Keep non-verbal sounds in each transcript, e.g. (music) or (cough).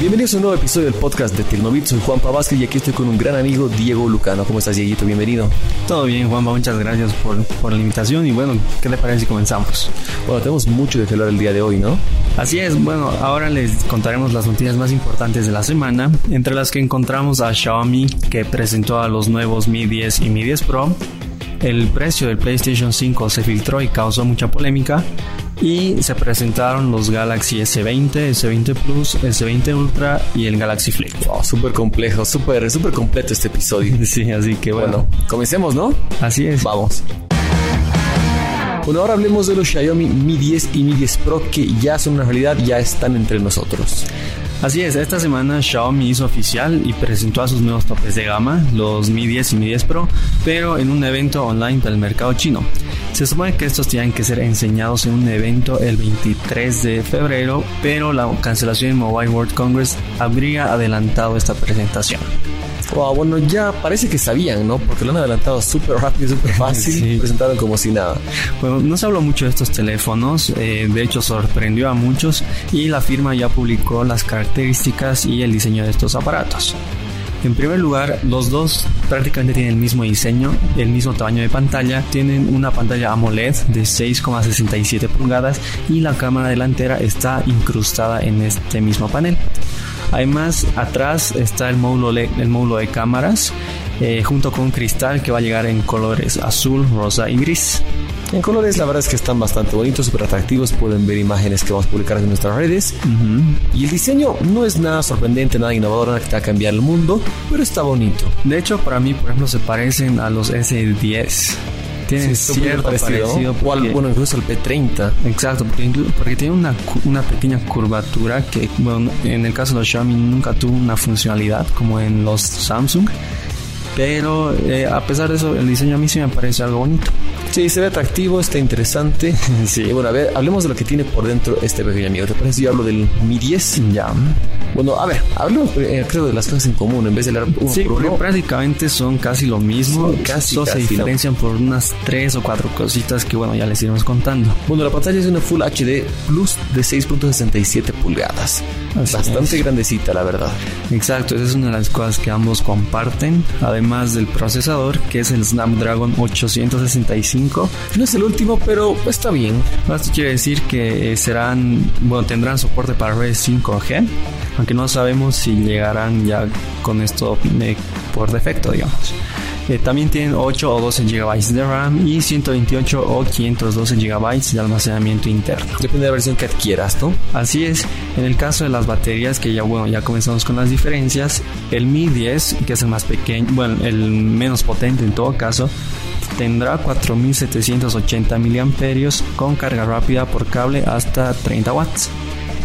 Bienvenidos a un nuevo episodio del podcast de Tecnobit. Soy Juanpa Vázquez y aquí estoy con un gran amigo, Diego Lucano. ¿Cómo estás, Dieguito? Bienvenido. Todo bien, Juanpa. Muchas gracias por, por la invitación. Y bueno, ¿qué te parece si comenzamos? Bueno, tenemos mucho de que hablar el día de hoy, ¿no? Así es. Bueno, ahora les contaremos las noticias más importantes de la semana, entre las que encontramos a Xiaomi, que presentó a los nuevos Mi 10 y Mi 10 Pro. El precio del PlayStation 5 se filtró y causó mucha polémica y se presentaron los Galaxy S20, S20 Plus, S20 Ultra y el Galaxy Flip. Wow, súper complejo, súper, súper completo este episodio. (laughs) Sí, así que bueno. bueno, comencemos, ¿no? Así es. Vamos. Bueno, ahora hablemos de los Xiaomi Mi 10 y Mi 10 Pro que ya son una realidad, ya están entre nosotros. Así es, esta semana Xiaomi hizo oficial y presentó a sus nuevos topes de gama, los Mi 10 y Mi 10 Pro, pero en un evento online para el mercado chino. Se supone que estos tienen que ser enseñados en un evento el 23 de febrero, pero la cancelación en Mobile World Congress habría adelantado esta presentación. Wow, bueno, ya parece que sabían, ¿no? Porque lo han adelantado súper rápido, súper fácil, (laughs) sí. presentaron como si nada. Bueno, no se habló mucho de estos teléfonos, eh, de hecho sorprendió a muchos y la firma ya publicó las características y el diseño de estos aparatos. En primer lugar, los dos prácticamente tienen el mismo diseño, el mismo tamaño de pantalla, tienen una pantalla AMOLED de 6,67 pulgadas y la cámara delantera está incrustada en este mismo panel. Además, atrás está el módulo, el módulo de cámaras eh, junto con un cristal que va a llegar en colores azul, rosa y gris. En colores la verdad es que están bastante bonitos, súper atractivos. Pueden ver imágenes que vamos a publicar en nuestras redes. Y el diseño no es nada sorprendente, nada innovador, nada que te va a cambiar el mundo, pero está bonito. De hecho, para mí, por ejemplo, se parecen a los S10 tiene cierto parecido, bueno, incluso el P30. Exacto, porque, porque tiene una, una, pequeña curvatura que, bueno, en el caso de los Xiaomi nunca tuvo una funcionalidad como en los Samsung. Pero eh, a pesar de eso, el diseño a mí sí me parece algo bonito. Sí, se ve atractivo, está interesante. (laughs) sí. Bueno, a ver, hablemos de lo que tiene por dentro este pequeño amigo. ¿Te parece yo hablo del Mi 10? Ya. Bueno, a ver, hablemos eh, creo de las cosas en común en vez de hablar uno sí, por porque prácticamente son casi lo mismo. Sí, casi, Solo se diferencian por unas tres o cuatro cositas que bueno, ya les iremos contando. Bueno, la pantalla es una Full HD Plus de 6.67 pulgadas. Así Bastante es. grandecita, la verdad. Exacto, esa es una de las cosas que ambos comparten. Además del procesador, que es el Snapdragon 865. No es el último, pero está bien. Esto quiere decir que serán, bueno, tendrán soporte para redes 5G aunque no sabemos si llegarán ya con esto eh, por defecto, digamos. Eh, también tienen 8 o 12 GB de RAM y 128 o 512 GB de almacenamiento interno. Depende de la versión que adquieras, ¿no? Así es. En el caso de las baterías, que ya bueno, ya comenzamos con las diferencias, el Mi 10, que es el más pequeño, bueno, el menos potente en todo caso, tendrá 4780 mAh con carga rápida por cable hasta 30 watts.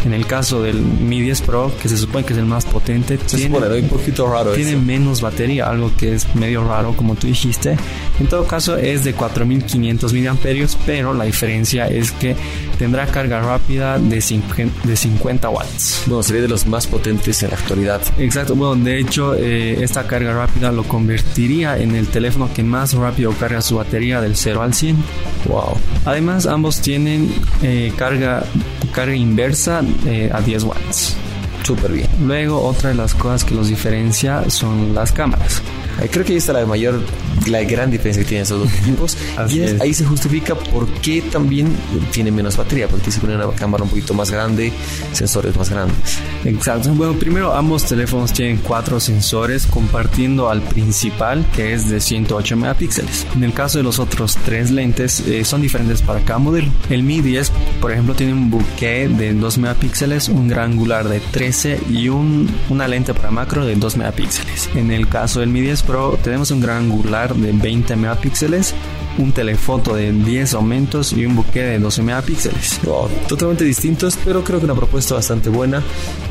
En el caso del Mi 10 Pro, que se supone que es el más potente, se tiene, supone, un poquito raro tiene menos batería, algo que es medio raro, como tú dijiste. En todo caso, es de 4500 mAh, pero la diferencia es que tendrá carga rápida de 50, watts. Bueno, sería de los más potentes en la actualidad. Exacto, bueno, de hecho, eh, esta carga rápida lo convertiría en el teléfono que más rápido carga su batería del 0 al 100. Wow. Además, ambos tienen eh, carga, carga inversa eh, a 10 watts. Súper bien. Luego, otra de las cosas que los diferencia son las cámaras. Creo que ahí está la mayor, la gran diferencia que tienen esos dos equipos. (laughs) y es, ahí se justifica por qué también tiene menos batería, porque se pone una cámara un poquito más grande, sensores más grandes. Exacto. Bueno, primero ambos teléfonos tienen cuatro sensores compartiendo al principal que es de 108 megapíxeles. En el caso de los otros tres lentes eh, son diferentes para cada modelo. El Mi 10, por ejemplo, tiene un bouquet de 2 megapíxeles, un gran angular de 13 y un, una lente para macro de 2 megapíxeles. En el caso del Mi 10 Pro tenemos un gran angular de 20 megapíxeles un telefoto de 10 aumentos y un buque de 12 megapíxeles. totalmente distintos, pero creo que una propuesta bastante buena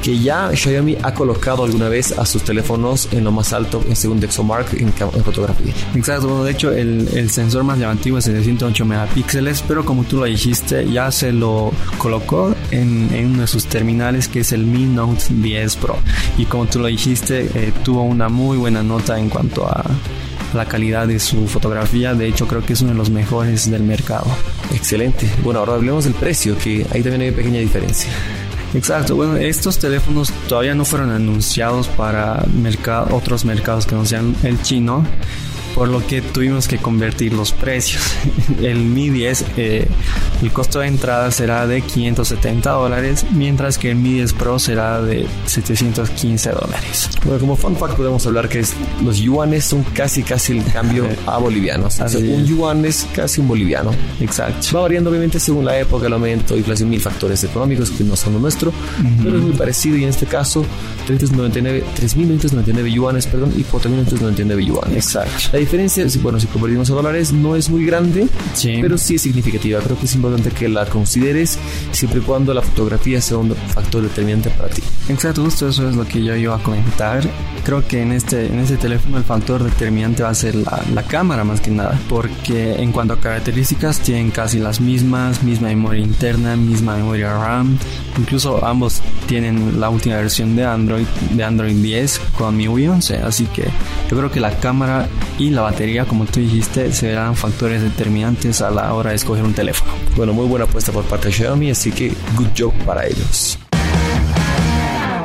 que ya Xiaomi ha colocado alguna vez a sus teléfonos en lo más alto en según DxOMark en, en fotografía. Exacto, bueno, de hecho el, el, sensor más llamativo es el de 108 megapíxeles, pero como tú lo dijiste, ya se lo colocó en, en uno de sus terminales que es el Mi Note 10 Pro. Y como tú lo dijiste, eh, tuvo una muy buena nota en cuanto a la calidad de su fotografía. De hecho, creo que es uno de los mejores del mercado. Excelente. Bueno, ahora hablemos del precio, que ahí también hay pequeña diferencia. Exacto, bueno, estos teléfonos todavía no fueron anunciados para otros mercados que no sean el chino por lo que tuvimos que convertir los precios. (laughs) El Mi 10, eh, el costo de entrada será de 570 dólares, mientras que el Mi 10 Pro será de 715 dólares. Bueno, como fun fact podemos hablar que los yuanes son casi casi el cambio (laughs) a bolivianos. un yuan es casi un boliviano. Exacto. Va variando obviamente según la época, el aumento, inflación, mil factores económicos que no son lo nuestro, pero es muy parecido y en este caso 3.999 yuanes, perdón, y 4.999 yuanes. Exacto diferencia, bueno, si convertimos a dólares, no es muy grande, pero sí es significativa. Creo que es importante que la consideres siempre y cuando la fotografía sea un factor determinante para ti. Exacto, justo eso es lo que yo iba a comentar. Creo que en este, en este teléfono el factor determinante va a ser la, la cámara más que nada, porque en cuanto a características tienen casi las mismas, misma memoria interna, misma memoria RAM, incluso ambos tienen la última versión de Android, de Android 10 con MIUI 11, así que yo creo que la cámara y la batería, como tú dijiste, serán factores determinantes a la hora de escoger un teléfono. Bueno, muy buena apuesta por parte de Xiaomi, así que good job para ellos.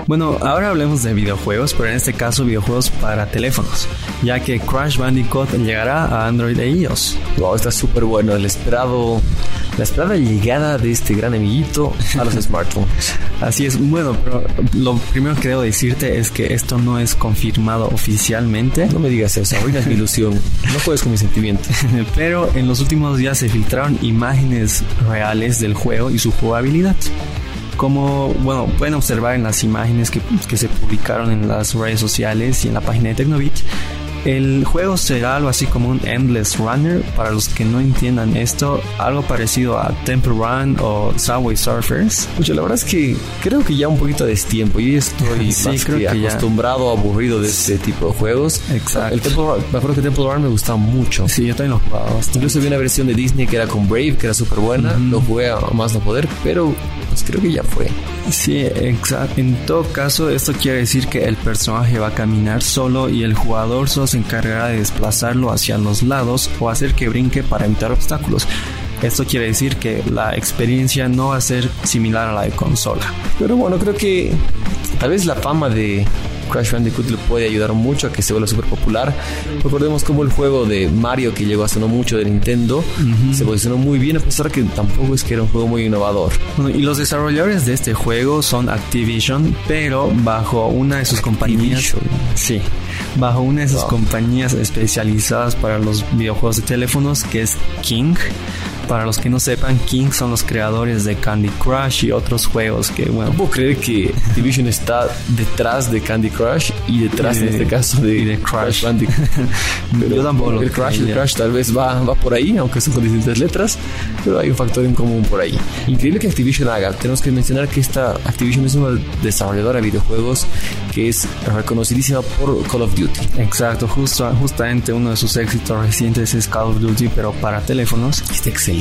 Bueno, ahora hablemos de videojuegos, pero en este caso videojuegos para teléfonos, ya que Crash Bandicoot llegará a Android e iOS. Wow, está súper bueno, el esperado, la esperada llegada de este gran amiguito a los (laughs) smartphones. Así es, bueno, pero lo primero que debo decirte es que esto no es confirmado oficialmente. No me digas eso, arruinas mi ilusión, no puedes con mis sentimientos. (laughs) pero en los últimos días se filtraron imágenes reales del juego y su jugabilidad como bueno pueden observar en las imágenes que, que, se publicaron en las redes sociales y en la página de Tecnobit el juego será algo así como un Endless Runner. Para los que no entiendan esto, algo parecido a Temple Run o Subway Surfers. Oye, la verdad es que creo que ya un poquito de tiempo. Yo estoy (laughs) sí, más creo que, acostumbrado, aburrido de este tipo de juegos. Exacto. El Temple Run, me acuerdo que Temple Run me gustaba mucho. Sí, yo también lo jugaba bastante. Incluso vi una versión de Disney que era con Brave, que era súper buena. Lo jugué a más no poder, pero pues creo que ya fue. Sí, exacto. En todo caso, esto quiere decir que el personaje va a caminar solo y el jugador solo se encargará de desplazarlo hacia los lados o hacer que brinque para evitar obstáculos. Esto quiere decir que la experiencia no va a ser similar a la de consola. Pero bueno, creo que tal vez la fama de Crash Bandicoot le puede ayudar mucho a que se vuelva súper popular. Recordemos como el juego de Mario que llegó hace no mucho de Nintendo se posicionó muy bien a pesar que tampoco es que era un juego muy innovador. y los desarrolladores de este juego son Activision, pero bajo una de sus compañías. Sí, bajo una de sus compañías especializadas para los videojuegos de teléfonos que es King. Para los que no sepan, King son los creadores de Candy Crush y otros juegos que, bueno. ¿Puedo creer que Activision está detrás de Candy Crush y detrás, en este caso, de, Crash, Bandicoot? (laughs) Yo tampoco el Crash, el Crash tal vez va, va por ahí, aunque son con distintas letras, pero hay un factor en común por ahí. Increíble que Activision haga. Tenemos que mencionar que esta Activision es una desarrolladora de videojuegos que es reconocidísima por Call of Duty. Exacto, justo, justamente uno de sus éxitos recientes es Call of Duty, pero para teléfonos. Está excelente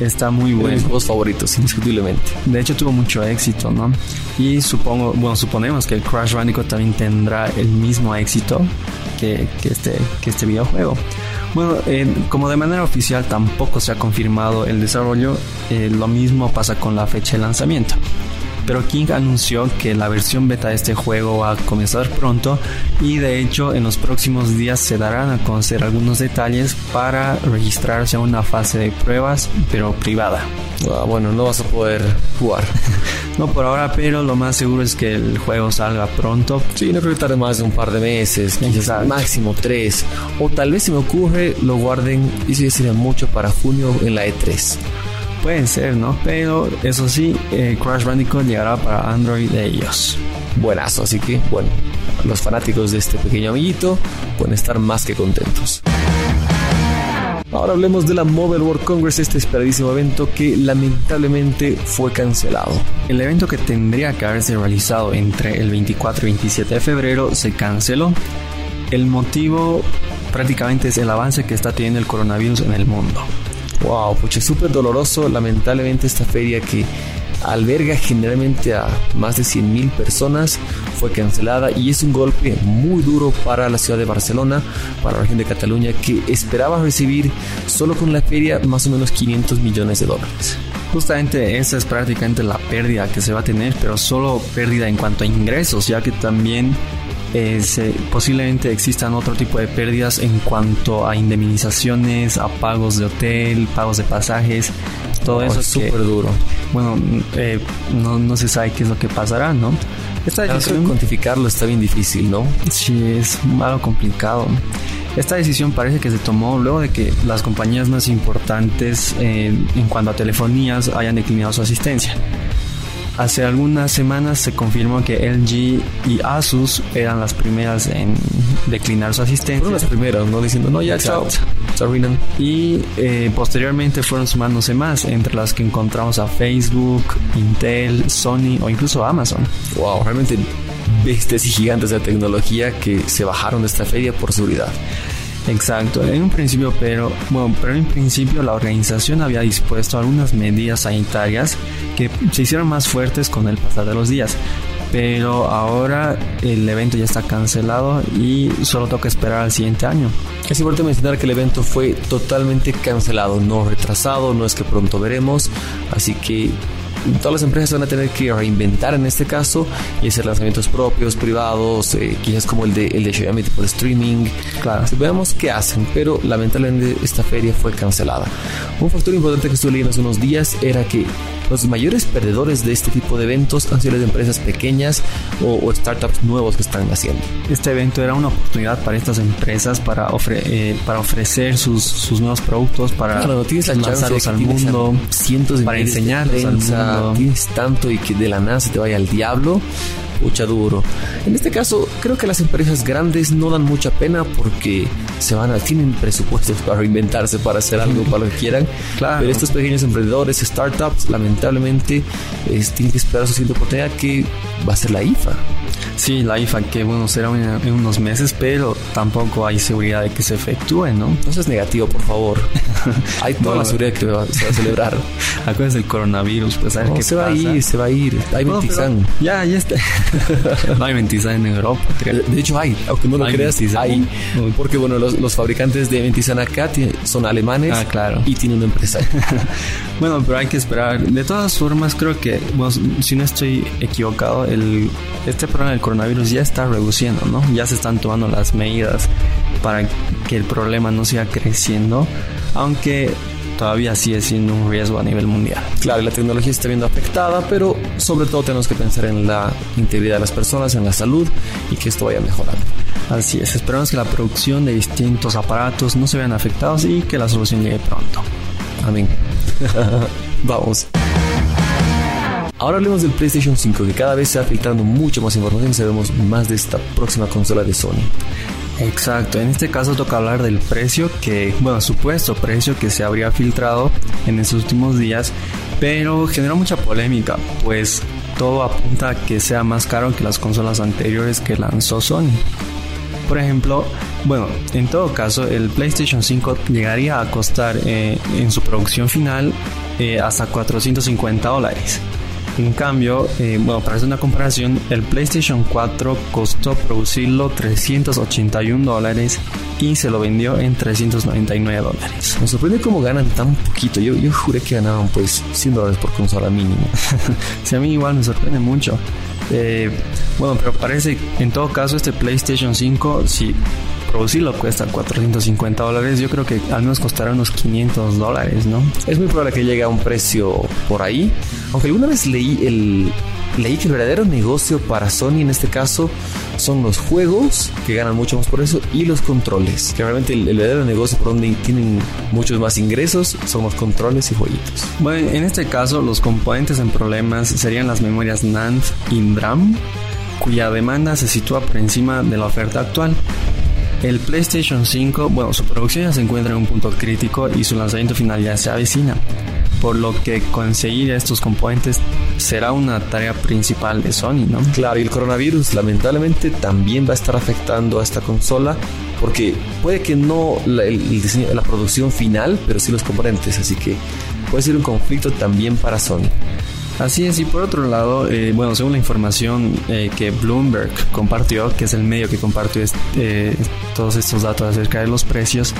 Está muy bueno. mis juegos favoritos, indiscutiblemente. De hecho, tuvo mucho éxito, ¿no? Y supongo, bueno, suponemos que el Crash Bandicoot también tendrá el mismo éxito que, este, que este videojuego. Bueno, eh, como de manera oficial tampoco se ha confirmado el desarrollo, eh, lo mismo pasa con la fecha de lanzamiento pero King anunció que la versión beta de este juego va a comenzar pronto y de hecho en los próximos días se darán a conocer algunos detalles para registrarse a una fase de pruebas, pero privada. Ah, bueno, no vas a poder jugar. (laughs) no por ahora, pero lo más seguro es que el juego salga pronto. Sí, no creo que tarde más de un par de meses, quizás máximo tres. O tal vez si me ocurre lo guarden, y si sería mucho para junio en la E3. Puede ser, ¿no? Pero eso sí, eh, Crash Bandicoot llegará para Android e iOS. Buenazo, así que bueno, los fanáticos de este pequeño amiguito pueden estar más que contentos. Ahora hablemos de la Mobile World Congress, este esperadísimo evento que lamentablemente fue cancelado. El evento que tendría que haberse realizado entre el 24 y 27 de febrero se canceló. El motivo prácticamente es el avance que está teniendo el coronavirus en el mundo. Wow, pucha, súper doloroso. Lamentablemente esta feria que alberga generalmente a más de 100.000 personas fue cancelada y es un golpe muy duro para la ciudad de Barcelona, para la región de Cataluña que esperaba recibir solo con la feria más o menos 500 millones de dólares. Justamente esa es prácticamente la pérdida que se va a tener, pero solo pérdida en cuanto a ingresos, ya que también eh, posiblemente existan otro tipo de pérdidas en cuanto a indemnizaciones, a pagos de hotel, pagos de pasajes, todo eso es súper duro. Bueno, eh, no, no se sabe qué es lo que pasará, ¿no? Esta decisión... cuantificarlo está bien difícil, ¿no? Sí, es algo complicado. Esta decisión parece que se tomó luego de que las compañías más importantes eh, en cuanto a telefonías hayan declinado su asistencia. Hace algunas semanas se confirmó que LG y Asus eran las primeras en declinar su asistencia. Fueron las primeras, ¿no? Diciendo, no, ya, chao. Y eh, posteriormente fueron sumándose más, entre las que encontramos a Facebook, Intel, Sony o incluso Amazon. Wow, realmente bestias y gigantes de tecnología que se bajaron de esta feria por seguridad. Exacto, en un principio, pero bueno, pero en principio la organización había dispuesto algunas medidas sanitarias que se hicieron más fuertes con el pasar de los días. Pero ahora el evento ya está cancelado y solo toca esperar al siguiente año. Es importante mencionar que el evento fue totalmente cancelado, no retrasado, no es que pronto veremos, así que todas las empresas van a tener que reinventar en este caso y hacer lanzamientos propios, privados, eh, quizás como el de, el de Xiaomi tipo de streaming. Claro, veamos qué hacen, pero lamentablemente esta feria fue cancelada. Un factor importante que estuve leyendo hace unos días era que los mayores perdedores de este tipo de eventos han sido las empresas pequeñas o, startups nuevos que están haciendo. Este evento era una oportunidad para estas empresas para, eh, para ofrecer sus, sus, nuevos productos, para claro, tienes lanzarlos al mundo, cientos de para enseñarles al mundo. Tienes tanto y que de la nada se te vaya al diablo mucha duro. En este caso, creo que las empresas grandes no dan mucha pena porque se van a, tienen presupuestos (laughs) para reinventarse, para hacer algo, para lo que quieran. (laughs) Claro. Pero estos pequeños emprendedores, startups, lamentablemente, tienen que esperar su siguiente oportunidad que va a ser la IFA. Sí, la IFA, que bueno, será en unos meses, pero tampoco hay seguridad de que se efectúe, ¿no? No seas negativo, por favor. (laughs) hay toda la seguridad que se va a celebrar. (laughs) Acuérdense del coronavirus, pues a ver qué se va a ir, se va a ir. Hay no, Ya, ya está. (laughs) no hay Ventizan en Europa. De hecho hay, aunque no lo creas, hay. Porque bueno, los, fabricantes de Ventizan acá son alemanes ah, claro. y tienen una empresa. bueno, pero hay que esperar. De todas formas, creo que, bueno, si no estoy equivocado, el, este problema del coronavirus ya está reduciendo, ¿no? Ya se están tomando las medidas para que el problema no siga creciendo. Aunque todavía sigue siendo un riesgo a nivel mundial. Claro, la tecnología está viendo afectada, pero sobre todo tenemos que pensar en la integridad de las personas, en la salud y que esto vaya mejorando. Así es, esperamos que la producción de distintos aparatos no se vean afectados y que la solución llegue pronto. Amén. (laughs) Vamos. Ahora hablemos del PlayStation 5, que cada vez se va filtrando mucho más información y sabemos más de esta próxima consola de Sony. Exacto, en este caso toca hablar del precio que, bueno, supuesto precio que se habría filtrado en estos últimos días, pero generó mucha polémica, pues todo apunta a que sea más caro que las consolas anteriores que lanzó Sony. Por ejemplo, bueno, en todo caso, el PlayStation 5 llegaría a costar eh, en su producción final eh, hasta 450 dólares en cambio, eh, bueno, para hacer una comparación, el PlayStation 4 costó producirlo 381 dólares y se lo vendió en 399 dólares. Me sorprende cómo ganan tan poquito. Yo, yo juré que ganaban pues 100 dólares por consola mínimo. (laughs) sí, a mí igual me sorprende mucho. Eh, bueno, pero parece en todo caso este PlayStation 5, si producirlo cuesta 450 dólares, yo creo que al menos costará unos 500 dólares, ¿no? Es muy probable que llegue a un precio por ahí. Aunque alguna vez leí el leí que el verdadero negocio para Sony en este caso son los juegos, que ganan mucho más por eso, y los controles. Que realmente el, verdadero negocio por donde tienen muchos más ingresos son los controles y jueguitos. Bueno, en este caso los componentes en problemas serían las memorias NAND y DRAM, cuya demanda se sitúa por encima de la oferta actual. El PlayStation 5, bueno, su producción ya se encuentra en un punto crítico y su lanzamiento final ya se avecina, por lo que conseguir estos componentes será una tarea principal de Sony, ¿no? Claro, y el coronavirus lamentablemente también va a estar afectando a esta consola porque puede que no la, la producción final, pero sí los componentes, así que puede ser un conflicto también para Sony. Así es, y por otro lado, eh, bueno, según la información eh, que Bloomberg compartió, que es el medio que compartió eh, todos estos datos acerca de los precios,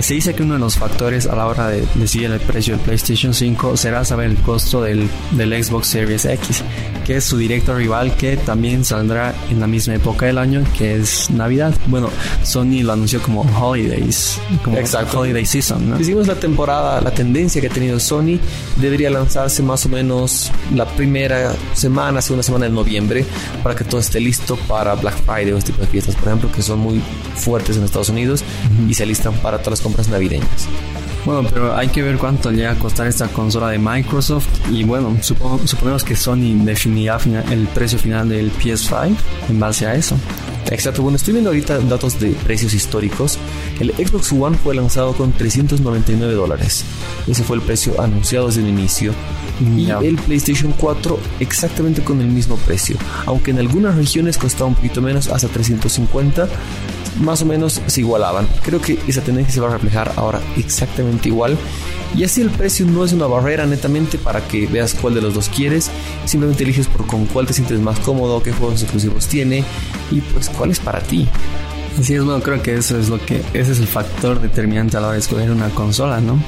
se dice que uno de los factores a la hora de decidir el precio del PlayStation 5 será saber el costo del, del Xbox Series X, que es su directo rival que también saldrá en la misma época del año, que es Navidad. Bueno, Sony lo anunció como Holidays, como Exacto. Holiday Season. ¿no? Hicimos la temporada, la tendencia que ha tenido Sony debería lanzarse más o menos la primera semana, segunda semana de noviembre, para que todo esté listo para Black Friday o este tipo de fiestas, por ejemplo, que son muy fuertes en Estados Unidos y se alistan para todas las compras navideñas. Bueno, pero hay que ver cuánto llega a costar esta consola de Microsoft y bueno, supo- suponemos que Sony definirá el precio final del PS5 en base a eso. Exacto, bueno, estoy viendo ahorita datos de precios históricos. El Xbox One fue lanzado con 399 dólares. Ese fue el precio anunciado desde el inicio. Y Ya. el PlayStation 4 exactamente con el mismo precio. Aunque en algunas regiones costaba un poquito menos, hasta 350, más o menos se igualaban. Creo que esa tendencia se va a reflejar ahora exactamente igual. Y así el precio no es una barrera netamente para que veas cuál de los dos quieres. Simplemente eliges por con cuál te sientes más cómodo, qué juegos exclusivos tiene y pues cuál es para ti. Así es, bueno, creo que eso es lo que, ese es el factor determinante a la hora de escoger una consola, ¿no?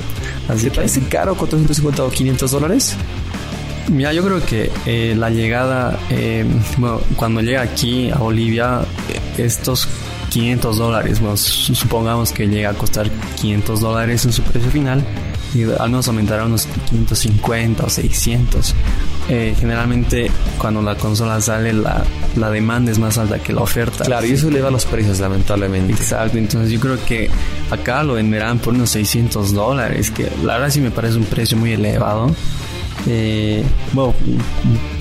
Así ¿Te que, parece caro 450 o 500 dólares? mira, yo creo que eh, la llegada, eh, bueno, cuando llega aquí a Bolivia, eh, estos 500 dólares, bueno, su- supongamos que llega a costar 500 dólares en su precio final, y al menos aumentará unos 550 o 600. Eh, generalmente cuando la consola sale la, la demanda es más alta que la oferta. Claro, y eso eleva los precios lamentablemente. Exacto, entonces yo creo que acá lo venderán por unos 600 dólares, que la verdad sí me parece un precio muy elevado. Eh, bueno,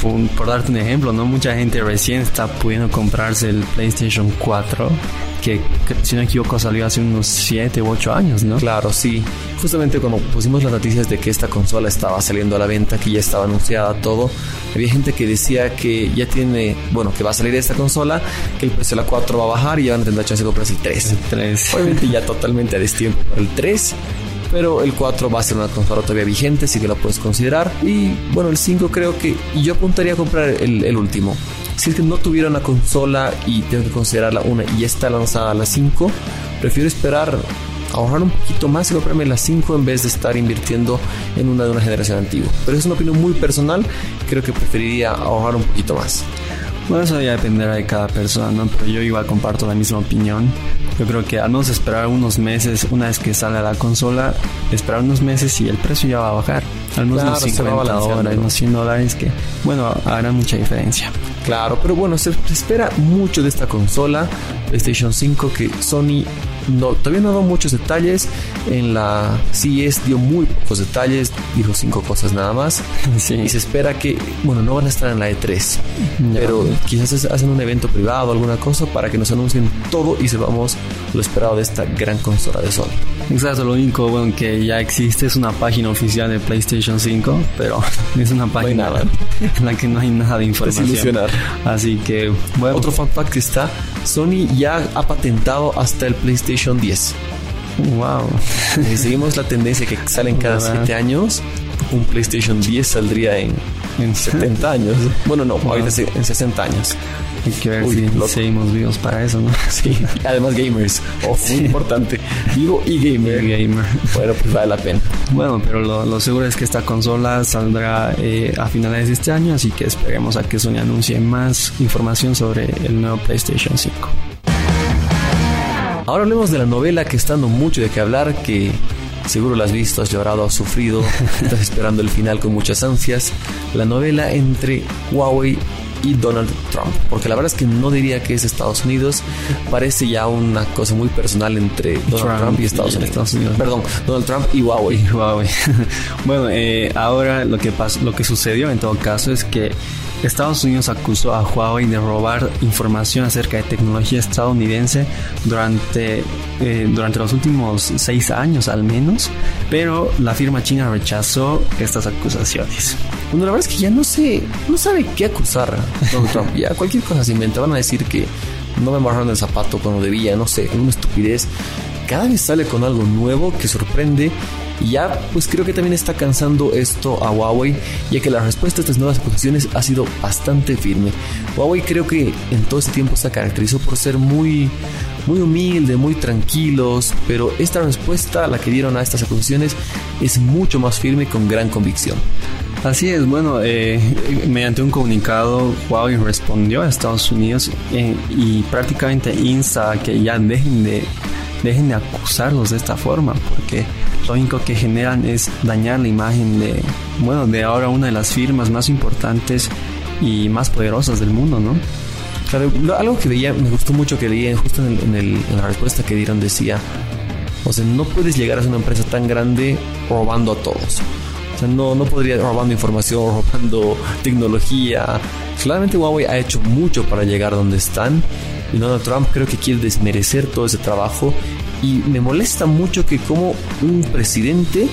por, por darte un ejemplo, ¿no? Mucha gente recién está pudiendo comprarse el PlayStation 4, que, que, si no me equivoco salió hace unos 7 u 8 años, ¿no? Claro, sí. Justamente cuando pusimos las noticias de que esta consola estaba saliendo a la venta, que ya estaba anunciada todo, había gente que decía que ya tiene, bueno, que va a salir esta consola, que el precio de la 4 va a bajar y ya van a tener la chance de comprarse el 3. Tres. Obviamente ya totalmente a destiempo para el 3. Pero el 4 va a ser una consola todavía vigente, así que la puedes considerar. Y bueno, el 5 creo que yo apuntaría a comprar el, último. Si es que no tuviera una consola y tengo que considerarla una y está lanzada la 5, prefiero esperar ahorrar un poquito más y comprarme la 5 en vez de estar invirtiendo en una de una generación antigua. Pero es una opinión muy personal, creo que preferiría ahorrar un poquito más. Bueno, eso ya dependerá de cada persona, ¿no? Pero yo igual comparto la misma opinión. Yo creo que al menos esperar unos meses, una vez que sale la consola, esperar unos meses y el precio ya va a bajar. Al menos Claro, unos se va 50 balanceando, dólares, ¿no? unos 100 dólares, que, bueno, hará mucha diferencia. Claro, pero bueno, se, se espera mucho de esta consola, PlayStation 5, que Sony no, todavía no dado muchos detalles. En la CES dio muy pocos detalles, dijo cinco cosas nada más. (laughs) Sí. Y se espera que, bueno, no van a estar en la E3, Ya. pero quizás hacen un evento privado, alguna cosa, para que nos anuncien todo y sepamos lo esperado de esta gran consola de Sony. (laughs) Exacto, lo único bueno que ya existe es una página oficial de PlayStation 5, pero (laughs) es una página (laughs) en la que no hay nada de información. Desilusionar. Así que, bueno, Otro fun fact está, Sony ya ha patentado hasta el PlayStation 10. wow. Si seguimos la tendencia que salen cada ¿Verdad? 7 años, un PlayStation 10 saldría en, en 70 años. Bueno, no, ahorita se- en 60 años. Hay que ver Uy, si loco. seguimos vivos para eso, ¿no? (laughs) Sí, además gamers. Oh, muy importante. Vivo y gamer. Gamer. Bueno, pues vale la pena. Bueno, pero lo, lo seguro es que esta consola saldrá eh, a finales de este año, así que esperemos a que Sony anuncie más información sobre el nuevo PlayStation 5. Ahora hablemos de la novela que está dando mucho de qué hablar, que seguro la has visto, has llorado, has sufrido, (laughs) estás esperando el final con muchas ansias. La novela entre Huawei y Donald Trump, porque la verdad es que no diría que es Estados Unidos, parece ya una cosa muy personal entre Donald Trump, Trump y Estados y Unidos. Estados Unidos. Perdón, Donald Trump y Huawei. Huawei. (laughs) bueno, eh, ahora lo que pasó, lo que sucedió en todo caso es que Estados Unidos acusó a Huawei de robar información acerca de tecnología estadounidense durante, eh, durante los últimos seis años al menos, pero la firma china rechazó estas acusaciones. Bueno, la verdad es que ya no sé, no sabe qué acusar Donald Trump. Ya cualquier cosa se inventa. Van a decir que no me embarraron el zapato cuando debía, no sé, una estupidez. Cada vez sale con algo nuevo que sorprende Y ya, pues creo que también está cansando esto a Huawei, ya que la respuesta a estas nuevas acusaciones ha sido bastante firme. Huawei creo que en todo este tiempo se caracterizó por ser muy, muy humilde, muy tranquilos, pero esta respuesta, la que dieron a estas acusaciones, es mucho más firme con gran convicción. Así es, bueno, eh, mediante un comunicado, Huawei respondió a Estados Unidos eh, y prácticamente insta a que ya dejen de, dejen de acusarlos de esta forma, porque lo único que generan es dañar la imagen de, bueno, de ahora una de las firmas más importantes y más poderosas del mundo, ¿no? Claro, algo que veía, me gustó mucho que leía justo en, en la respuesta que dieron, decía, o sea, no puedes llegar a ser una empresa tan grande robando a todos no, no podría robando información, (laughs) robando tecnología. Claramente Huawei ha hecho mucho para llegar donde están y Donald Trump creo que quiere desmerecer todo ese trabajo y me molesta mucho que como un presidente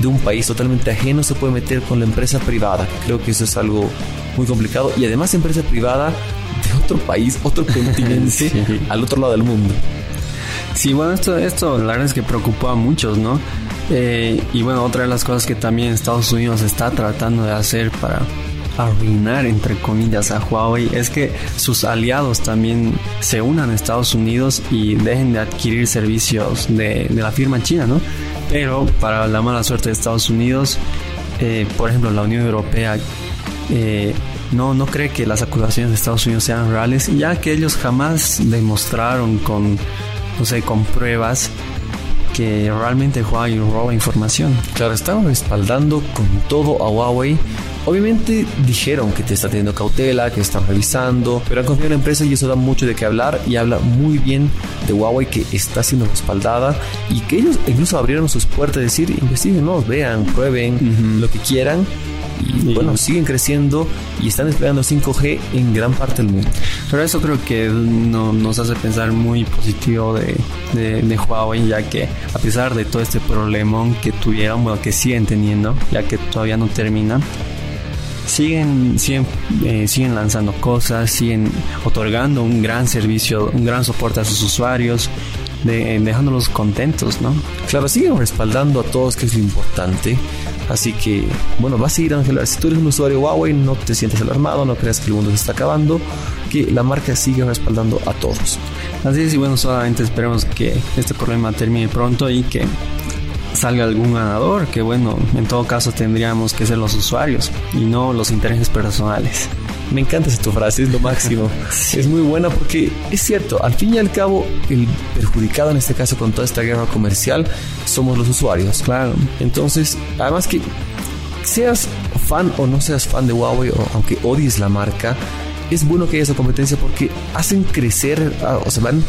de un país totalmente ajeno se puede meter con la empresa privada. Creo que eso es algo muy complicado y además empresa privada de otro país, otro (laughs) continente, al otro lado del mundo. Sí, bueno, esto, esto la verdad es que preocupó a muchos, ¿no? Eh, y bueno, otra de las cosas que también Estados Unidos está tratando de hacer para arruinar, entre comillas, a Huawei es que sus aliados también se unan a Estados Unidos y dejen de adquirir servicios de, la firma china, ¿no? Pero para la mala suerte de Estados Unidos, eh, por ejemplo, la Unión Europea eh, no, no cree que las acusaciones de Estados Unidos sean reales, ya que ellos jamás demostraron con, no sé, con pruebas que realmente Huawei roba información. Claro, estaban respaldando con todo a Huawei. Obviamente dijeron que te está teniendo cautela, que están revisando, pero han confiado en la empresa y eso da mucho de qué hablar y habla muy bien de Huawei que está siendo respaldada y que ellos incluso abrieron sus puertas a decir, investiguen, no, vean, prueben lo que quieran y bueno, siguen creciendo y están desplegando 5G en gran parte del mundo. Pero eso creo que no, nos hace pensar muy positivo de, de, Huawei, ya que a pesar de todo este problemón que tuvieron, bueno, que siguen teniendo, ya que todavía no termina, siguen, siguen, eh, siguen lanzando cosas, siguen otorgando un gran servicio, un gran soporte a sus usuarios, de, dejándolos contentos, ¿no? Claro, siguen respaldando a todos, que es lo importante. Así que, bueno, va a seguir Ángela. Si tú eres un usuario Huawei, no te sientes alarmado, no creas que el mundo se está acabando, que la marca sigue respaldando a todos. Así es, y bueno, solamente esperemos que este problema termine pronto y que salga algún ganador, que bueno, en todo caso tendríamos que ser los usuarios y no los intereses personales. Me encanta esta frase, es lo máximo. (laughs) Es muy buena porque es cierto, al fin y al cabo, el perjudicado en este caso con toda esta guerra comercial somos los usuarios. Claro. Entonces, además que seas fan o no seas fan de Huawei, o aunque odies la marca, es bueno que haya esa competencia porque hacen crecer, ah, o sea, van,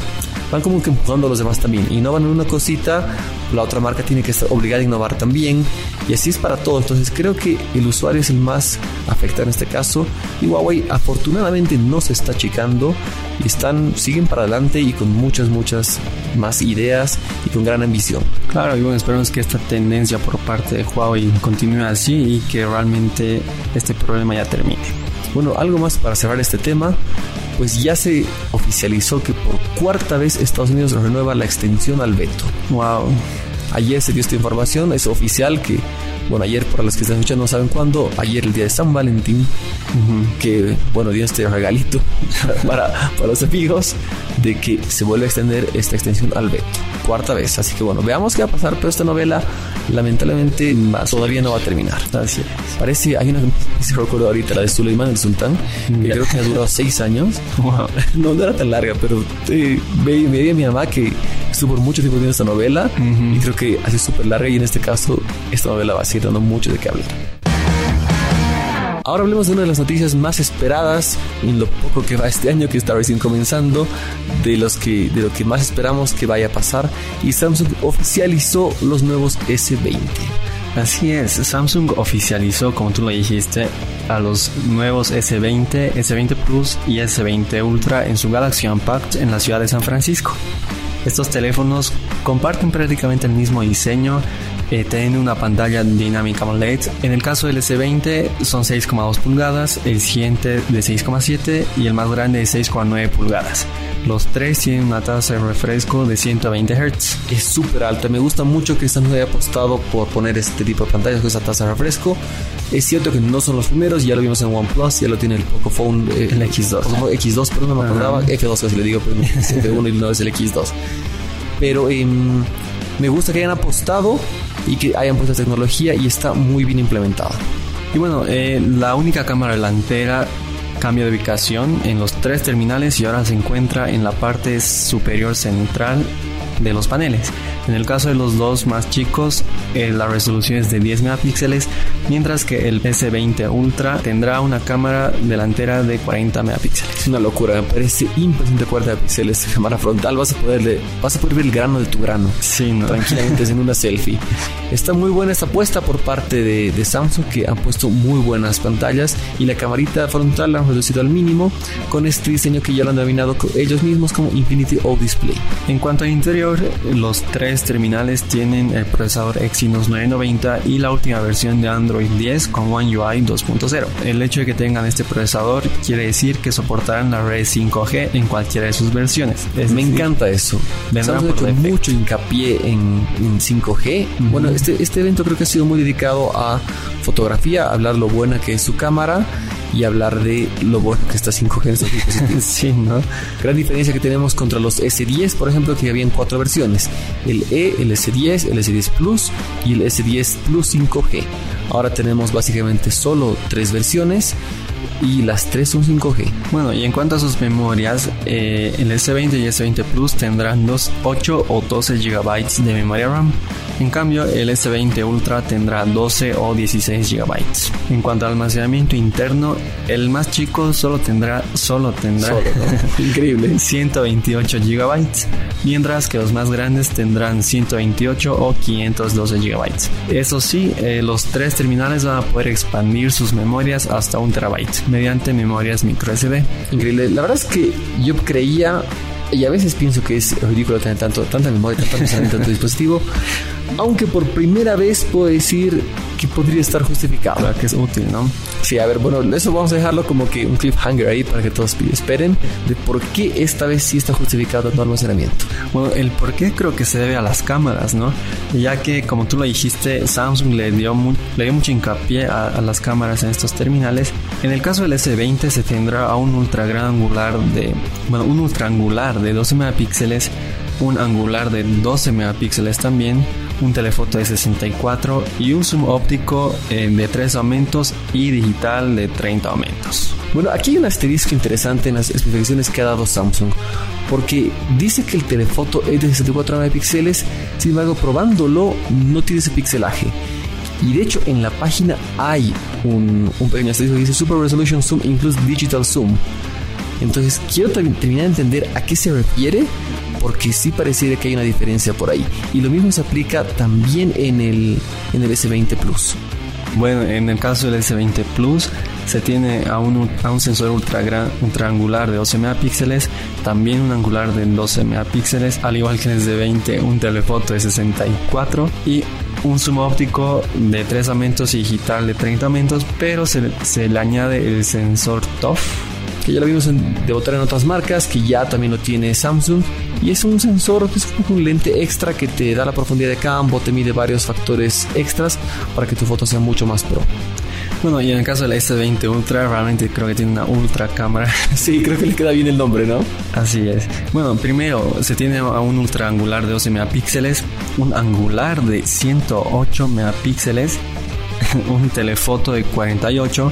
van como que empujando a los demás también. Innovan en una cosita, la otra marca tiene que estar obligada a innovar también. Y así es para todo. Entonces creo que el usuario es el más afectado en este caso. Y Huawei afortunadamente no se está achicando. Y están, siguen para adelante y con muchas, muchas más ideas y con gran ambición. Claro, y bueno, esperemos que esta tendencia por parte de Huawei continúe así y que realmente este problema ya termine. Bueno, algo más para cerrar este tema, pues ya se oficializó que por cuarta vez Estados Unidos renueva la extensión al veto. Wow. Ayer se dio esta información, es oficial que, bueno, ayer para los que están escuchando no saben cuándo, ayer el día de San Valentín, que, bueno, dio este regalito (laughs) para, para los amigos de que se vuelve a extender esta extensión al veto. Cuarta vez, así que bueno, veamos qué va a pasar, pero esta novela lamentablemente todavía no va a terminar. Así Parece, hay una, se recuerdo ahorita, la de Suleiman el Sultán, que creo que ha durado seis años. (laughs) No, era tan larga, pero eh, veía a mi mamá que estuvo por mucho tiempo viendo esta novela y creo que hace súper larga y en este caso esta novela va a seguir dando mucho de qué hablar. Ahora hablemos de una de las noticias más esperadas en lo poco que va este año que está recién comenzando, de los que de lo que más esperamos que vaya a pasar y Samsung oficializó los nuevos S20. Así es, Samsung oficializó, como tú lo dijiste, a los nuevos S20, S20 Plus y S20 Ultra en su Galaxy Unpacked en la ciudad de San Francisco. Estos teléfonos comparten prácticamente el mismo diseño, eh, tiene una pantalla dinámica AMOLED. En el caso del S20 son 6,2 pulgadas, el siguiente de 6,7 y el más grande de 6,9 pulgadas. Los tres tienen una tasa de refresco de 120 Hz. Es súper alta. Me gusta mucho que Samsung haya apostado por poner este tipo de pantallas con esa tasa de refresco. Es cierto que no son los primeros, ya lo vimos en OnePlus, ya lo tiene el Pocophone, eh, el X2. X2, perdón, no me acordaba. F2 casi le digo, pero F1 y no es el X2. Pero em, me gusta que hayan apostado y que hayan puesto tecnología y está muy bien implementada. Y bueno, eh, la única cámara delantera cambia de ubicación en los tres terminales y ahora se encuentra en la parte superior central de los paneles. En el caso de los dos más chicos, eh, la resolución es de 10 megapíxeles, mientras que el S20 Ultra tendrá una cámara delantera de 40 megapíxeles. Es una locura, me parece impresionante 40 megapíxeles cámara frontal. Vas a, poder vas a poder ver el grano de tu grano. Sí, ¿no? Tranquilamente en una selfie. (laughs) Está muy buena esta apuesta por parte de, de, Samsung que han puesto muy buenas pantallas y la camarita frontal la han reducido al mínimo con este diseño que ya lo han denominado ellos mismos como Infinity O Display. En cuanto al interior, los tres terminales tienen el procesador Exynos 990 y la última versión de Android 10 con One UI 2.0. El hecho de que tengan este procesador quiere decir que soportarán la red 5G en cualquiera de sus versiones. Me encanta eso. Samsung hecho mucho hincapié en, 5G. Bueno, este, este evento creo que ha sido muy dedicado a fotografía, hablar lo buena que es su cámara y hablar de lo bueno que está 5G en estos dispositivos. (laughs) sí, ¿no? Gran diferencia que tenemos contra los S10, por ejemplo, que habían cuatro versiones: el E, el S10, el S10 Plus y el S10 Plus 5G. Ahora tenemos básicamente solo tres versiones y las tres son 5G. Bueno, y en cuanto a sus memorias, eh, el S20 y S20 Plus tendrán dos 8 o 12 GB de memoria RAM. En cambio, el S20 Ultra tendrá 12 o 16 GB. En cuanto al almacenamiento interno, el más chico solo tendrá solo tendrá (laughs) increíble 128 GB, mientras que los más grandes tendrán 128 o 512 GB. Eso sí, eh, los tres terminales van a poder expandir sus memorias hasta un terabyte mediante memorias micro SD. Increíble. La verdad es que yo creía y a veces pienso que es ridículo tener tanto, tanta memoria, tanto tu dispositivo, aunque por primera vez puedo decir que podría estar justificado. que es útil, ¿no? Sí, a ver, bueno, eso vamos a dejarlo como que un cliffhanger ahí para que todos esperen de por qué esta vez sí está justificado todo almacenamiento. Bueno, el por qué creo que se debe a las cámaras, ¿no? Ya que, como tú lo dijiste, Samsung le dio, le dio mucho hincapié a, a, las cámaras en estos terminales. En el caso del S20 se tendrá a un ultra gran angular de, bueno, un ultra angular de 12 megapíxeles, un angular de 12 megapíxeles también, un telefoto de 64 y un zoom óptico eh, de 3 aumentos y digital de 30 aumentos. Bueno, aquí hay un asterisco interesante en las especificaciones que ha dado Samsung, porque dice que el telefoto es de 64 megapíxeles, sin embargo, probándolo no tiene ese pixelaje. Y de hecho, en la página hay un, un pequeño asterisco que dice Super Resolution Zoom includes Digital Zoom. Entonces, quiero terminar de entender a qué se refiere porque sí pareciera que hay una diferencia por ahí. Y lo mismo se aplica también en el, en el S20 Plus. Bueno, en el caso del S20 Plus se tiene a un, a un sensor ultra, gran, ultra angular de 12 megapíxeles, también un angular de 12 megapíxeles, al igual que en el S20 un telefoto de 64 y un zoom óptico de 3 aumentos y digital de 30 aumentos, pero se, se le añade el sensor TOF que ya lo vimos en, de otra en otras marcas, que ya también lo tiene Samsung. Y es un sensor que es un lente extra que te da la profundidad de campo, te mide varios factores extras para que tu foto sea mucho más pro. Bueno, y en el caso del S20 Ultra, realmente creo que tiene una ultra cámara. (laughs) sí, creo que le queda bien el nombre, ¿no? Así es. Bueno, primero se tiene a un ultra angular de 12 megapíxeles, un angular de 108 megapíxeles, (laughs) un telefoto de 48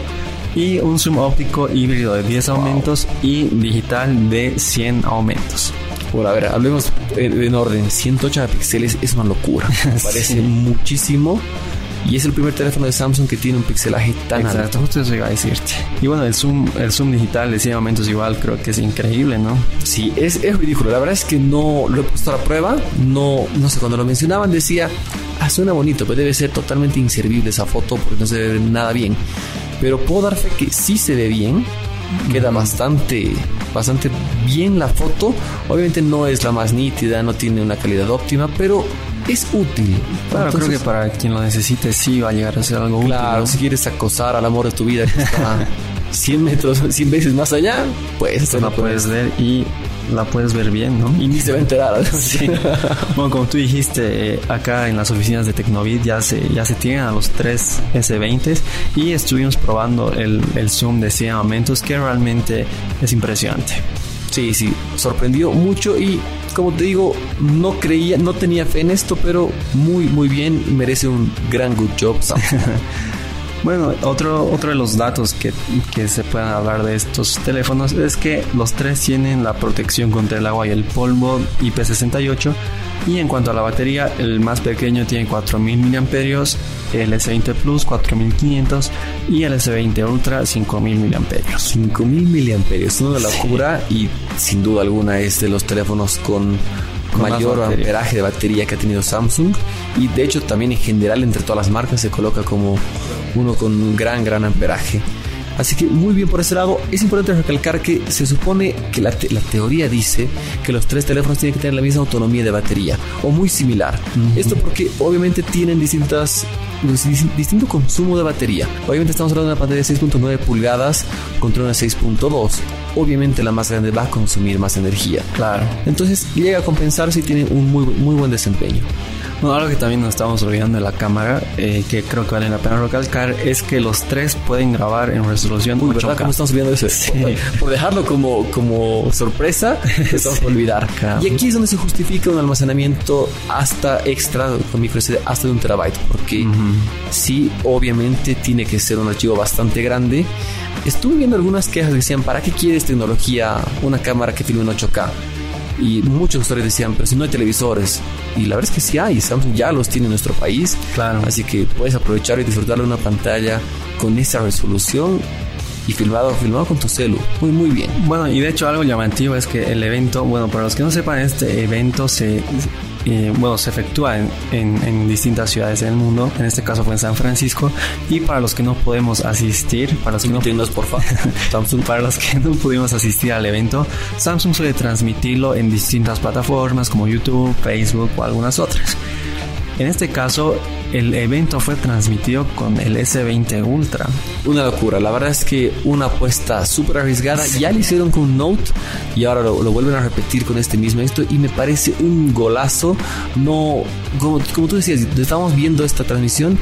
y un zoom óptico híbrido de 10 aumentos y digital de 100 aumentos. Bueno, a ver, hablemos en orden. 108 píxeles es una locura. (laughs) Me parece muchísimo. Y es el primer teléfono de Samsung que tiene un pixelaje tan Exacto, justo eso iba a decirte. Y bueno, el zoom, el zoom digital de 100 aumentos igual creo que es increíble, ¿no? Sí, es, es ridículo. La verdad es que no lo he puesto a la prueba. No, no sé, cuando lo mencionaban decía, ah, suena bonito, pero debe ser totalmente inservible esa foto porque no se ve nada bien pero puedo dar fe que sí se ve bien. Queda bastante, bastante bien la foto. Obviamente no es la más nítida, no tiene una calidad óptima, pero es útil. Claro, creo que para quien lo necesite sí va a llegar a ser algo útil. Claro, si quieres acosar al amor de tu vida que está 100 (laughs) metros, 100 veces más allá, pues esto la puedes ver y la puedes ver bien, ¿no? Y ni se va a enterar. (laughs) Sí. bueno, como tú dijiste, eh, acá en las oficinas de Tecnovid ya se, ya se tienen a los tres S20 y estuvimos probando el, el zoom de 100 aumentos que realmente es impresionante. Sí, sí, sorprendió mucho y como te digo, no creía, no tenía fe en esto, pero muy, muy bien, merece un gran good job. (laughs) Bueno, otro, otro de los datos que, que, se pueden hablar de estos teléfonos es que los tres tienen la protección contra el agua y el polvo IP68 y en cuanto a la batería, el más pequeño tiene 4000 mAh, el S20 Plus 4500 y el S20 Ultra 5000 mAh. 5000 mAh, es una locura y sin duda alguna es de los teléfonos con mayor amperaje de batería que ha tenido Samsung y de hecho también en general entre todas las marcas se coloca como uno con un gran gran amperaje. Así que muy bien por ese lado. Es importante recalcar que se supone que la, teoría dice que los tres teléfonos tienen que tener la misma autonomía de batería o muy similar. Esto porque obviamente tienen distintas distinto consumo de batería. Obviamente estamos hablando de una pantalla de 6.9 pulgadas contra una 6.2. Obviamente la más grande va a consumir más energía. Claro. Entonces llega a compensar si tiene un muy, muy buen desempeño. Bueno, algo que también nos estamos olvidando de la cámara, eh, que creo que vale la pena recalcar, es que los tres pueden grabar en resolución Uy, ¿verdad? ¿Cómo estamos olvidando eso? Sí. (laughs) Por dejarlo como, como sorpresa, (laughs) estamos a olvidar. Y aquí es donde se justifica un almacenamiento hasta extra con micro SD, hasta de un terabyte, porque sí, obviamente tiene que ser un archivo bastante grande. Estuve viendo algunas quejas que decían, ¿para qué quieres tecnología, una cámara que filme en 8K? Y muchos usuarios decían, pero si no hay televisores. Y la verdad es que sí hay, Samsung ya los tiene en nuestro país. Claro. Así que puedes aprovechar y disfrutar de una pantalla con esa resolución y filmado, filmado con tu celu. Muy, muy bien. Bueno, y de hecho algo llamativo es que el evento, bueno, para los que no sepan, este evento se bueno, se efectúa en, en, distintas ciudades del mundo. En este caso fue en San Francisco. Y para los que no podemos asistir, para los que no, por favor. (laughs) Samsung, para los que no pudimos asistir al evento, Samsung suele transmitirlo en distintas plataformas como YouTube, Facebook o algunas otras. En este caso, el evento fue transmitido con el S20 Ultra. Una locura, la verdad es que una apuesta súper arriesgada. Ya lo hicieron con Note y ahora lo, vuelven a repetir con este mismo esto y me parece un golazo. No, como, como tú decías, estamos viendo esta transmisión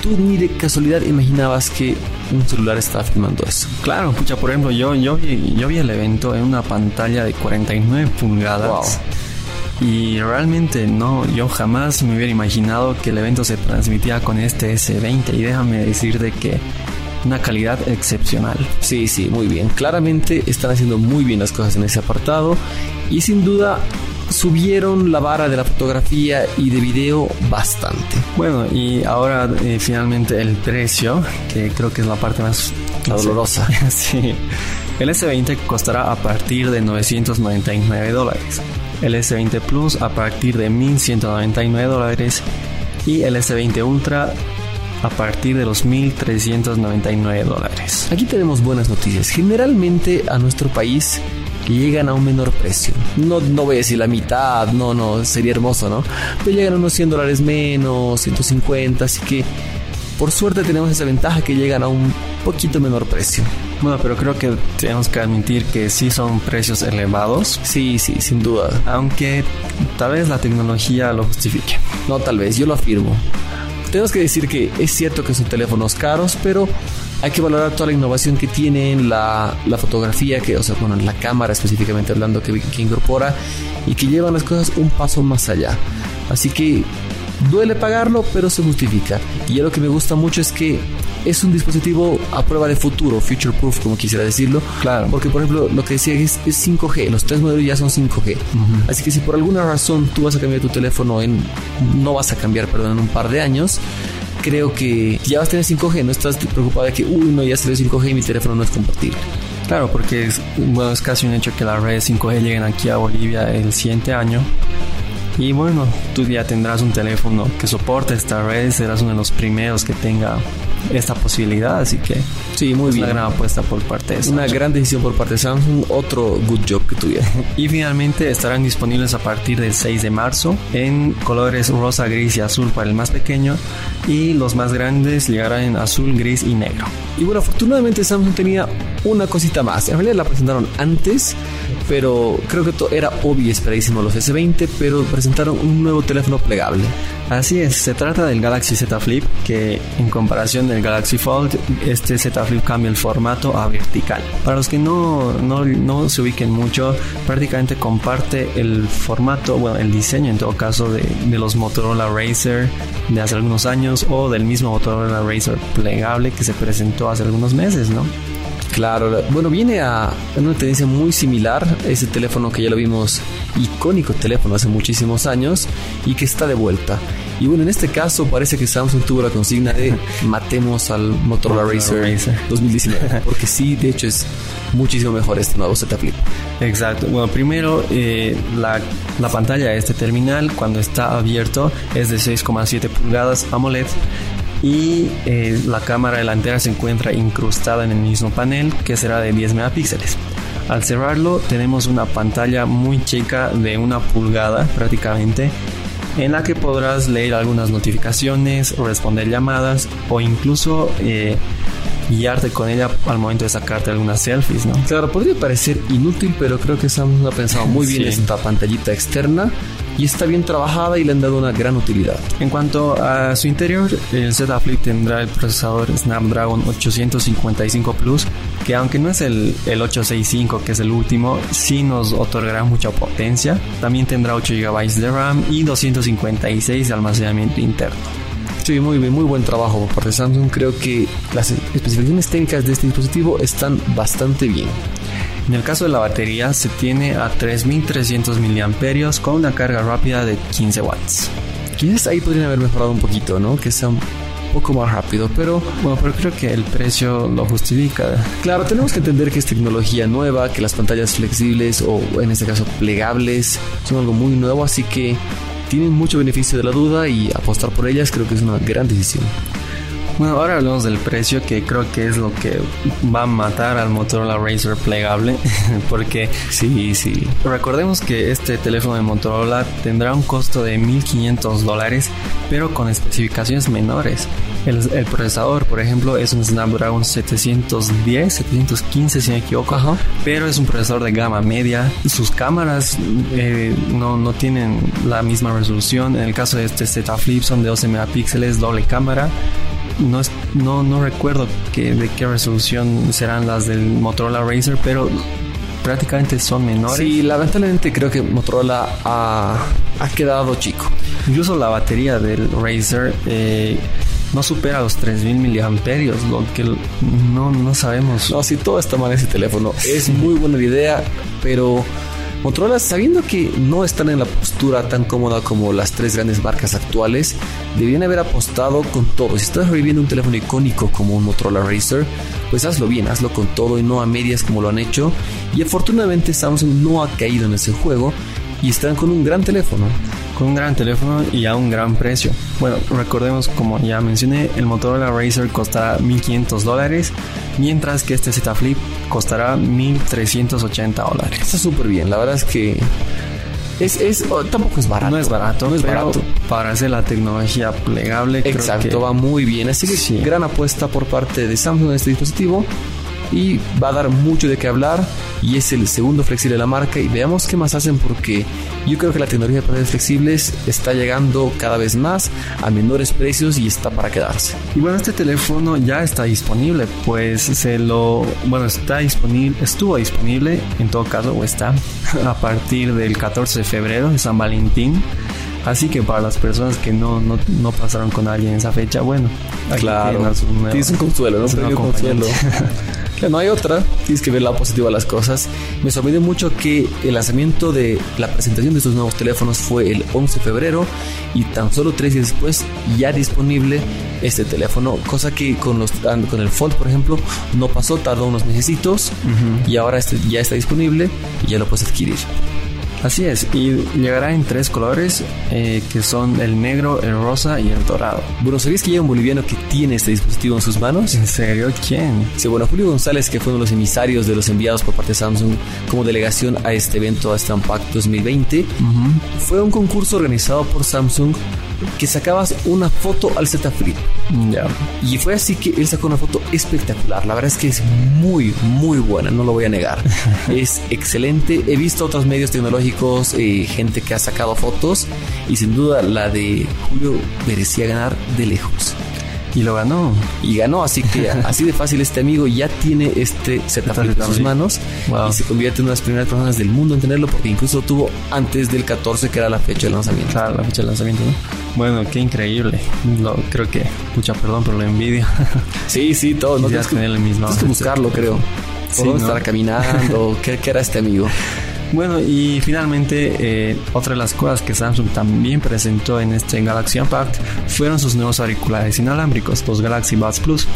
tú ni de casualidad imaginabas que un celular estaba filmando eso. Claro, escucha, por ejemplo, yo, yo, vi, yo vi el evento en una pantalla de 49 pulgadas. Wow. Y realmente no, yo jamás me hubiera imaginado que el evento se transmitía con este S20 y déjame decirte que una calidad excepcional. Sí, sí, muy bien. Claramente están haciendo muy bien las cosas en ese apartado y sin duda subieron la vara de la fotografía y de video bastante. Bueno, y ahora eh, finalmente el precio, que creo que es la parte más dolorosa. (laughs) sí. El S20 costará a partir de 999 dólares el S20 Plus a partir de 1.199 dólares y el S20 Ultra a partir de los 1.399 dólares. Aquí tenemos buenas noticias. Generalmente a nuestro país llegan a un menor precio. No, no voy a decir la mitad, no, no, sería hermoso, ¿no? Pero llegan a unos 100 dólares menos, 150, así que por suerte tenemos esa ventaja que llegan a un poquito menor precio. Bueno, pero creo que tenemos que admitir que sí son precios elevados. Sí, sí, sin duda. Aunque tal vez la tecnología lo justifique. No, tal vez, yo lo afirmo. Tenemos que decir que es cierto que son teléfonos caros, pero hay que valorar toda la innovación que tienen, la, la fotografía, que, o sea, bueno, la cámara específicamente hablando que, que incorpora y que llevan las cosas un paso más allá. Así que Duele pagarlo, pero se justifica. Y lo que me gusta mucho es que es un dispositivo a prueba de futuro, future proof, como quisiera decirlo. Claro. Porque, por ejemplo, lo que decía es, 5G. Los tres modelos ya son 5G. Así que si por alguna razón tú vas a cambiar tu teléfono en. No vas a cambiar, perdón, en un par de años. Creo que ya vas a tener 5G. No estás preocupado de que, uy, no, ya salió 5G y mi teléfono no es compatible. Claro, porque es, bueno, es casi un hecho que las redes 5G lleguen aquí a Bolivia el siguiente año Y bueno, tú ya tendrás un teléfono que soporte esta red, serás uno de los primeros que tenga esta posibilidad, así que sí, muy bien. una gran apuesta por parte de Samsung. Una gran decisión por parte de Samsung, otro good job que tuvieron. (laughs) Y finalmente estarán disponibles a partir del 6 de marzo en colores rosa, gris y azul para el más pequeño y los más grandes llegarán en azul, gris y negro. Y bueno, afortunadamente Samsung tenía una cosita más. En realidad la presentaron antes, pero creo que era obvio esperadísimo los S20, pero presentaron un nuevo teléfono plegable. Así es, se trata del Galaxy Z Flip, que en comparación del Galaxy Fold, este Z Flip cambia el formato a vertical. Para los que no, no, no se ubiquen mucho, prácticamente comparte el formato, bueno, el diseño en todo caso de, de los Motorola Racer de hace algunos años o del mismo Motorola Racer plegable que se presentó hace algunos meses, ¿no? Claro, bueno, viene a una tendencia muy similar, ese teléfono que ya lo vimos, icónico teléfono hace muchísimos años y que está de vuelta. Y bueno, en este caso parece que Samsung tuvo la consigna de matemos al Motorola Racer 2019, (laughs) porque sí, de hecho es muchísimo mejor este nuevo Z Flip. Exacto. Bueno, primero eh, la, la, pantalla de este terminal cuando está abierto es de 6,7 pulgadas AMOLED y eh, la cámara delantera se encuentra incrustada en el mismo panel que será de 10 megapíxeles. Al cerrarlo tenemos una pantalla muy chica de una pulgada prácticamente en la que podrás leer algunas notificaciones, responder llamadas o incluso eh, guiarte con ella al momento de sacarte algunas selfies, ¿no? Claro, podría parecer inútil, pero creo que Samsung ha pensado muy bien esta pantallita externa y está bien trabajada y le han dado una gran utilidad. En cuanto a su interior, el Z Flip tendrá el procesador Snapdragon 855 Plus, que aunque no es el, el 865 que es el último, sí nos otorgará mucha potencia. También tendrá 8 GB de RAM y 256 de almacenamiento interno. Sí, muy bien, muy buen trabajo por parte de Samsung. Creo que las especificaciones técnicas de este dispositivo están bastante bien. En el caso de la batería se tiene a 3300 mAh con una carga rápida de 15 watts. Quizás ahí podrían haber mejorado un poquito, ¿no? Que sea un poco más rápido, pero bueno, pero creo que el precio lo justifica. Claro, tenemos que entender que es tecnología nueva, que las pantallas flexibles o en este caso plegables son algo muy nuevo, así que tienen mucho beneficio de la duda y apostar por ellas creo que es una gran decisión. Bueno, ahora hablamos del precio, que creo que es lo que va a matar al Motorola Razr plegable, (laughs) porque sí, sí. Recordemos que este teléfono de Motorola tendrá un costo de 1.500 dólares, pero con especificaciones menores. El, procesador, por ejemplo, es un Snapdragon 710, 715 si me equivoco, pero es un procesador de gama media. Sus cámaras eh, no, no tienen la misma resolución. En el caso de este Z Flip son de 12 megapíxeles, doble cámara no, no, no recuerdo que, de qué resolución serán las del Motorola Razer, pero prácticamente son menores. Sí, lamentablemente creo que Motorola ha, ha quedado chico. Incluso la batería del Razer eh, no supera los 3000 miliamperios, lo que no, no sabemos. No, si todo está mal ese teléfono, es muy buena idea, pero Motorola, sabiendo que no están en la postura tan cómoda como las tres grandes marcas actuales, debían haber apostado con todo. Si estás reviviendo un teléfono icónico como un Motorola Racer, pues hazlo bien, hazlo con todo y no a medias como lo han hecho. Y afortunadamente Samsung no ha caído en ese juego y están con un gran teléfono con un gran teléfono y a un gran precio. Bueno, recordemos como ya mencioné, el Motorola Racer costará 1500 dólares, mientras que este Z Flip costará 1380 dólares. Está súper bien, la verdad es que es, es, oh, tampoco es barato. No es barato, no es barato. Para hacer la tecnología plegable, Exacto, creo que... va muy bien. Así que sí. gran apuesta por parte de Samsung en este dispositivo y va a dar mucho de qué hablar y es el segundo flexible de la marca y veamos qué más hacen porque yo creo que la tecnología de pantallas flexibles está llegando cada vez más a menores precios y está para quedarse. Y bueno, este teléfono ya está disponible, pues se lo, bueno, está disponible, estuvo disponible en todo caso o está a partir del 14 de febrero de San Valentín. Así que para las personas que no, no, no pasaron con alguien esa fecha, bueno, claro, tienes un consuelo, ¿no? Un consuelo. (laughs) que no hay otra, tienes que ver la positiva de las cosas. Me sorprendió mucho que el lanzamiento de la presentación de estos nuevos teléfonos fue el 11 de febrero y tan solo tres días después ya disponible este teléfono, cosa que con, los, con el Fold, por ejemplo, no pasó, tardó unos meses y ahora este ya está disponible y ya lo puedes adquirir. Así es, y llegará en tres colores eh, que son el negro, el rosa y el dorado. Bueno, ¿sabías que llega un boliviano que tiene este dispositivo en sus manos? ¿En serio? ¿Quién? Sí, bueno, Julio González, que fue uno de los emisarios de los enviados por parte de Samsung como delegación a este evento, a Stampact 2020, fue un concurso organizado por Samsung que sacabas una foto al Z Flip. Ya. Y fue así que él sacó una foto espectacular. La verdad es que es muy, muy buena, no lo voy a negar. (laughs) es excelente. He visto otros medios tecnológicos, eh, gente que ha sacado fotos y sin duda la de Julio merecía ganar de lejos. Y lo ganó. Y ganó, así que (laughs) así de fácil este amigo ya tiene este Z Flip en sus manos Wow. y se convierte en una de las primeras personas del mundo en tenerlo porque incluso tuvo antes del 14 que era la fecha de lanzamiento. Claro, la fecha de lanzamiento, ¿no? Bueno, qué increíble. Lo, creo que, mucha perdón por la envidia. (laughs) Sí, sí, todo. No tienes que, tener el mismo. tienes que buscarlo, creo. Sí, ¿Por dónde ¿no? estará caminando? (laughs) ¿Qué, qué era este amigo? Bueno, y finalmente, eh, otra de las cosas que Samsung también presentó en este Galaxy Unpacked fueron sus nuevos auriculares inalámbricos, los Galaxy Buds Plus,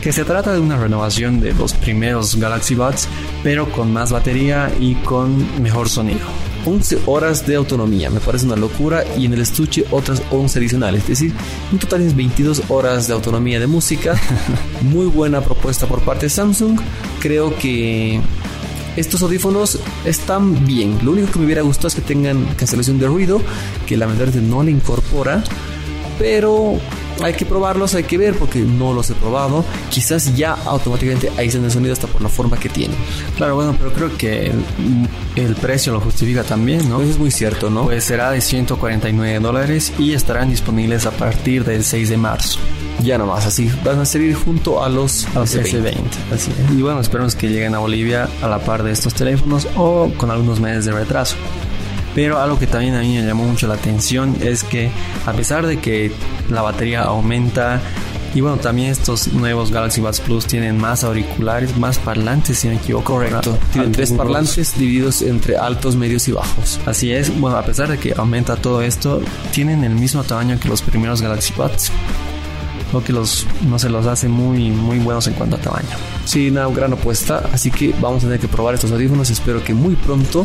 que se trata de una renovación de los primeros Galaxy Buds, pero con más batería y con mejor sonido. 11 horas de autonomía, me parece una locura. Y en el estuche otras 11 adicionales. Es decir, en total es 22 horas de autonomía de música. (laughs) Muy buena propuesta por parte de Samsung. Creo que estos audífonos están bien. Lo único que me hubiera gustado es que tengan cancelación de ruido, que lamentablemente no le incorpora. Pero hay que probarlos, hay que ver porque no los he probado. Quizás ya automáticamente aíslan el sonido hasta por la forma que tienen. Claro, bueno, pero creo que el, el precio lo justifica también, ¿no? Eso es muy cierto, ¿no? Pues será de 149 dólares y estarán disponibles a partir del 6 de marzo. ya nomás, así van a salir junto a los, A los S20. S20. Así es. Y bueno, esperemos que lleguen a Bolivia a la par de estos teléfonos o con algunos meses de retraso. Pero algo que también a mí me llamó mucho la atención es que a pesar de que la batería aumenta y bueno, también estos nuevos Galaxy Buds Plus tienen más auriculares, más parlantes si no me equivoco. Correcto. Tienen tres parlantes divididos entre altos, medios y bajos. Así es, bueno, a pesar de que aumenta todo esto, tienen el mismo tamaño que los primeros Galaxy Buds. Lo que los, no se los hace muy, muy buenos en cuanto a tamaño. Sí, una gran apuesta. Así que vamos a tener que probar estos audífonos. Espero que muy pronto.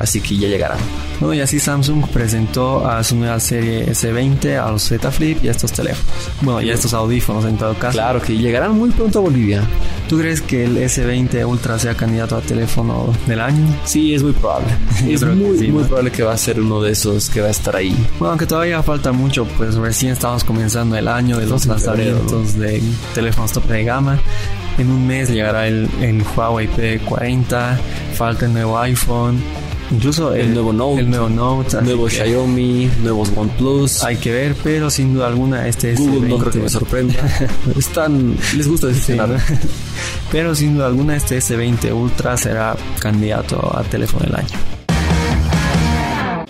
Así que ya llegarán. Bueno, y así Samsung presentó a su nueva serie S20, a los Z Flip y a estos teléfonos. Bueno, y a estos audífonos en todo caso. Claro que llegarán muy pronto a Bolivia. ¿Tú crees que el S20 Ultra sea candidato a teléfono del año? Sí, es muy probable. (laughs) Es muy, sí, muy ¿no? probable que va a ser uno de esos que va a estar ahí. Bueno, aunque todavía falta mucho, pues recién estamos comenzando el año de los lanzamientos de teléfonos tope de gama. En un mes llegará el, el Huawei P40, falta el nuevo iPhone, incluso el, El nuevo Note, el nuevo Note, Nuevo Xiaomi, nuevos OnePlus. Hay que ver, pero sin duda alguna este Google no S20 creo que me sorprenda. (laughs) Están, les gusta Sí, decepcionar. ¿no? (laughs) Pero sin duda alguna este S20 Ultra será candidato a teléfono del año.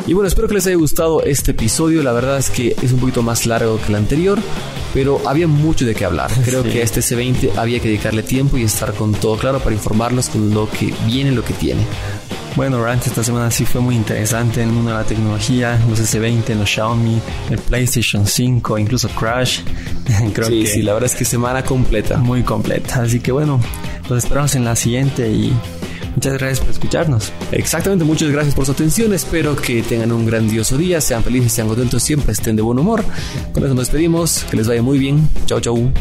Y bueno, espero que les haya gustado este episodio. La verdad es que es un poquito más largo que el anterior, pero había mucho de qué hablar. (laughs) Creo Sí. que a este C20 había que dedicarle tiempo y estar con todo claro para informarlos con lo que viene, lo que tiene. Bueno, Rant, esta semana sí fue muy interesante en el mundo de la tecnología, los S20, los Xiaomi, el PlayStation 5, incluso Crash. (laughs) Creo sí, que sí, la verdad es que semana completa. muy completa. Así que bueno, los esperamos en la siguiente y muchas gracias por escucharnos. Exactamente, muchas gracias por su atención. Espero que tengan un grandioso día, sean felices, sean contentos, siempre estén de buen humor. Con eso nos despedimos, que les vaya muy bien. Chau, chau.